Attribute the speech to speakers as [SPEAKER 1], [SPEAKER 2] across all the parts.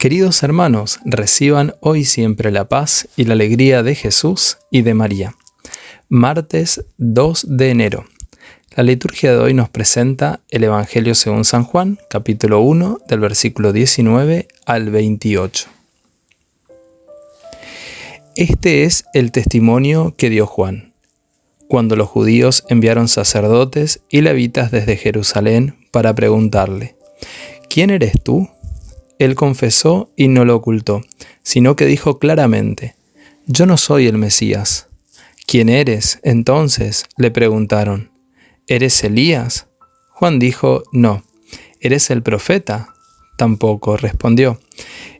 [SPEAKER 1] Queridos hermanos, reciban hoy siempre la paz y la alegría de Jesús y de María. Martes 2 de enero. La liturgia de hoy nos presenta el Evangelio según San Juan, capítulo 1, del versículo 19 al 28. Este es el testimonio que dio Juan, cuando los judíos enviaron sacerdotes y levitas desde Jerusalén para preguntarle, ¿quién eres tú? Él confesó y no lo ocultó, sino que dijo claramente, Yo no soy el Mesías. ¿Quién eres? Entonces le preguntaron, ¿eres Elías? Juan dijo, No. ¿Eres el profeta? Tampoco respondió.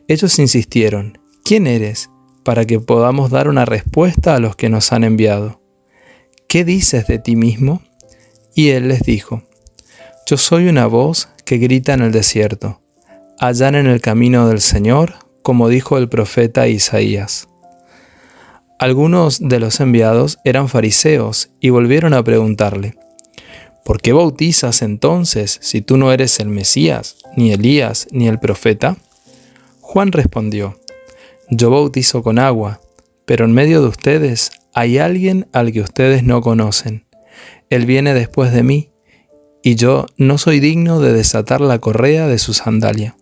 [SPEAKER 1] Ellos insistieron, ¿quién eres? para que podamos dar una respuesta a los que nos han enviado. ¿Qué dices de ti mismo? Y él les dijo, Yo soy una voz que grita en el desierto en el camino del Señor, como dijo el profeta Isaías. Algunos de los enviados eran fariseos y volvieron a preguntarle, ¿por qué bautizas entonces si tú no eres el Mesías, ni Elías, ni el profeta? Juan respondió, yo bautizo con agua, pero en medio de ustedes hay alguien al que ustedes no conocen. Él viene después de mí, y yo no soy digno de desatar la correa de su sandalia.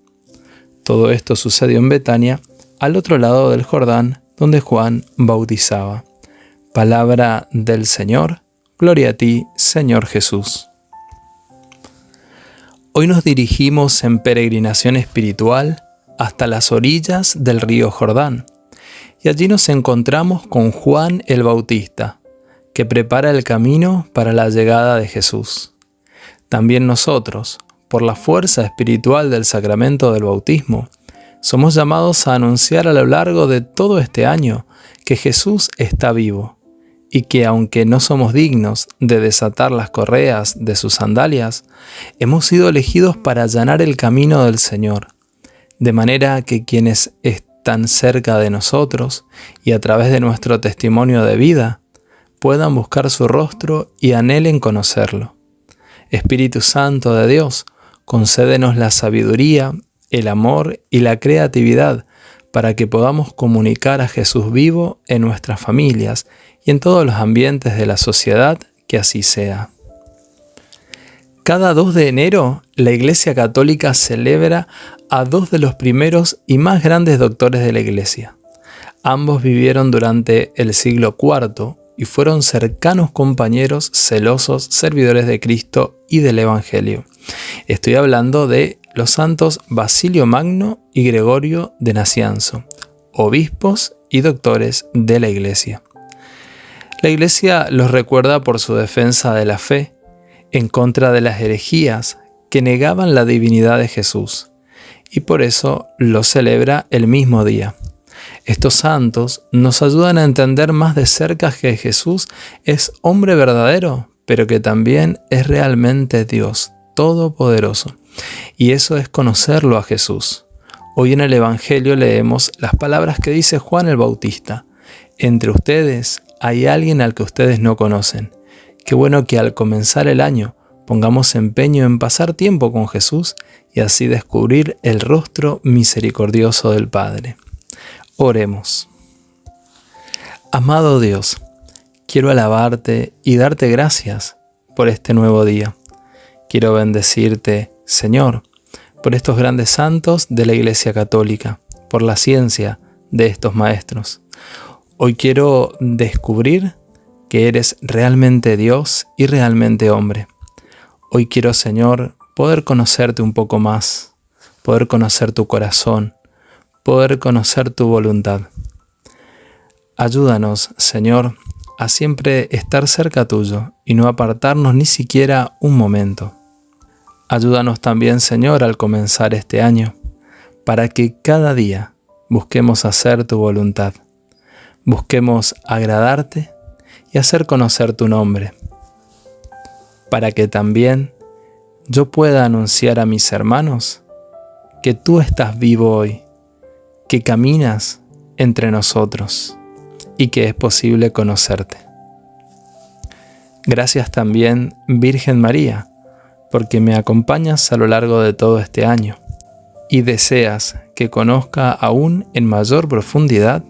[SPEAKER 1] Todo esto sucedió en Betania, al otro lado del Jordán, donde Juan bautizaba. Palabra del Señor, gloria a ti, Señor Jesús. Hoy nos dirigimos en peregrinación espiritual hasta las orillas del río Jordán, y allí nos encontramos con Juan el Bautista, que prepara el camino para la llegada de Jesús. También nosotros, por la fuerza espiritual del sacramento del bautismo, somos llamados a anunciar a lo largo de todo este año que Jesús está vivo y que aunque no somos dignos de desatar las correas de sus sandalias, hemos sido elegidos para allanar el camino del Señor, de manera que quienes están cerca de nosotros y a través de nuestro testimonio de vida puedan buscar su rostro y anhelen conocerlo. Espíritu Santo de Dios, concédenos la sabiduría, el amor y la creatividad para que podamos comunicar a Jesús vivo en nuestras familias y en todos los ambientes de la sociedad, que así sea. Cada 2 de enero, la Iglesia Católica celebra a dos de los primeros y más grandes doctores de la Iglesia. Ambos vivieron durante el siglo IV y fueron cercanos compañeros celosos servidores de Cristo y del Evangelio. Estoy hablando de los santos Basilio Magno y Gregorio de Nacianzo, obispos y doctores de la Iglesia. La Iglesia los recuerda por su defensa de la fe en contra de las herejías que negaban la divinidad de Jesús, y por eso los celebra el mismo día. Estos santos nos ayudan a entender más de cerca que Jesús es hombre verdadero, pero que también es realmente Dios Todopoderoso. Y eso es conocerlo a Jesús. Hoy en el Evangelio leemos las palabras que dice Juan el Bautista. Entre ustedes hay alguien al que ustedes no conocen. Qué bueno que al comenzar el año pongamos empeño en pasar tiempo con Jesús y así descubrir el rostro misericordioso del Padre. Oremos. Amado Dios, quiero alabarte y darte gracias por este nuevo día. Quiero bendecirte, Señor, por estos grandes santos de la Iglesia Católica, por la ciencia de estos maestros. Hoy quiero descubrir que eres realmente Dios y realmente hombre. Hoy quiero, Señor, poder conocerte un poco más, poder conocer tu corazón, poder conocer tu voluntad. Ayúdanos, Señor, a siempre estar cerca tuyo y no apartarnos ni siquiera un momento. Ayúdanos también, Señor, al comenzar este año, para que cada día busquemos hacer tu voluntad, busquemos agradarte y hacer conocer tu nombre, para que también yo pueda anunciar a mis hermanos que tú estás vivo hoy que caminas entre nosotros y que es posible conocerte. Gracias también, Virgen María, porque me acompañas a lo largo de todo este año y deseas que conozca aún en mayor profundidad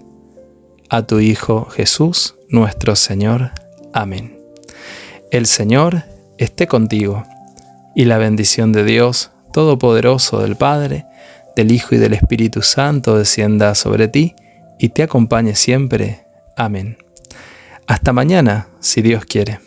[SPEAKER 1] a tu Hijo Jesús, nuestro Señor. Amén. El Señor esté contigo, y la bendición de Dios Todopoderoso del Padre, del Hijo y del Espíritu Santo descienda sobre ti y te acompañe siempre. Amén. Hasta mañana, si Dios quiere.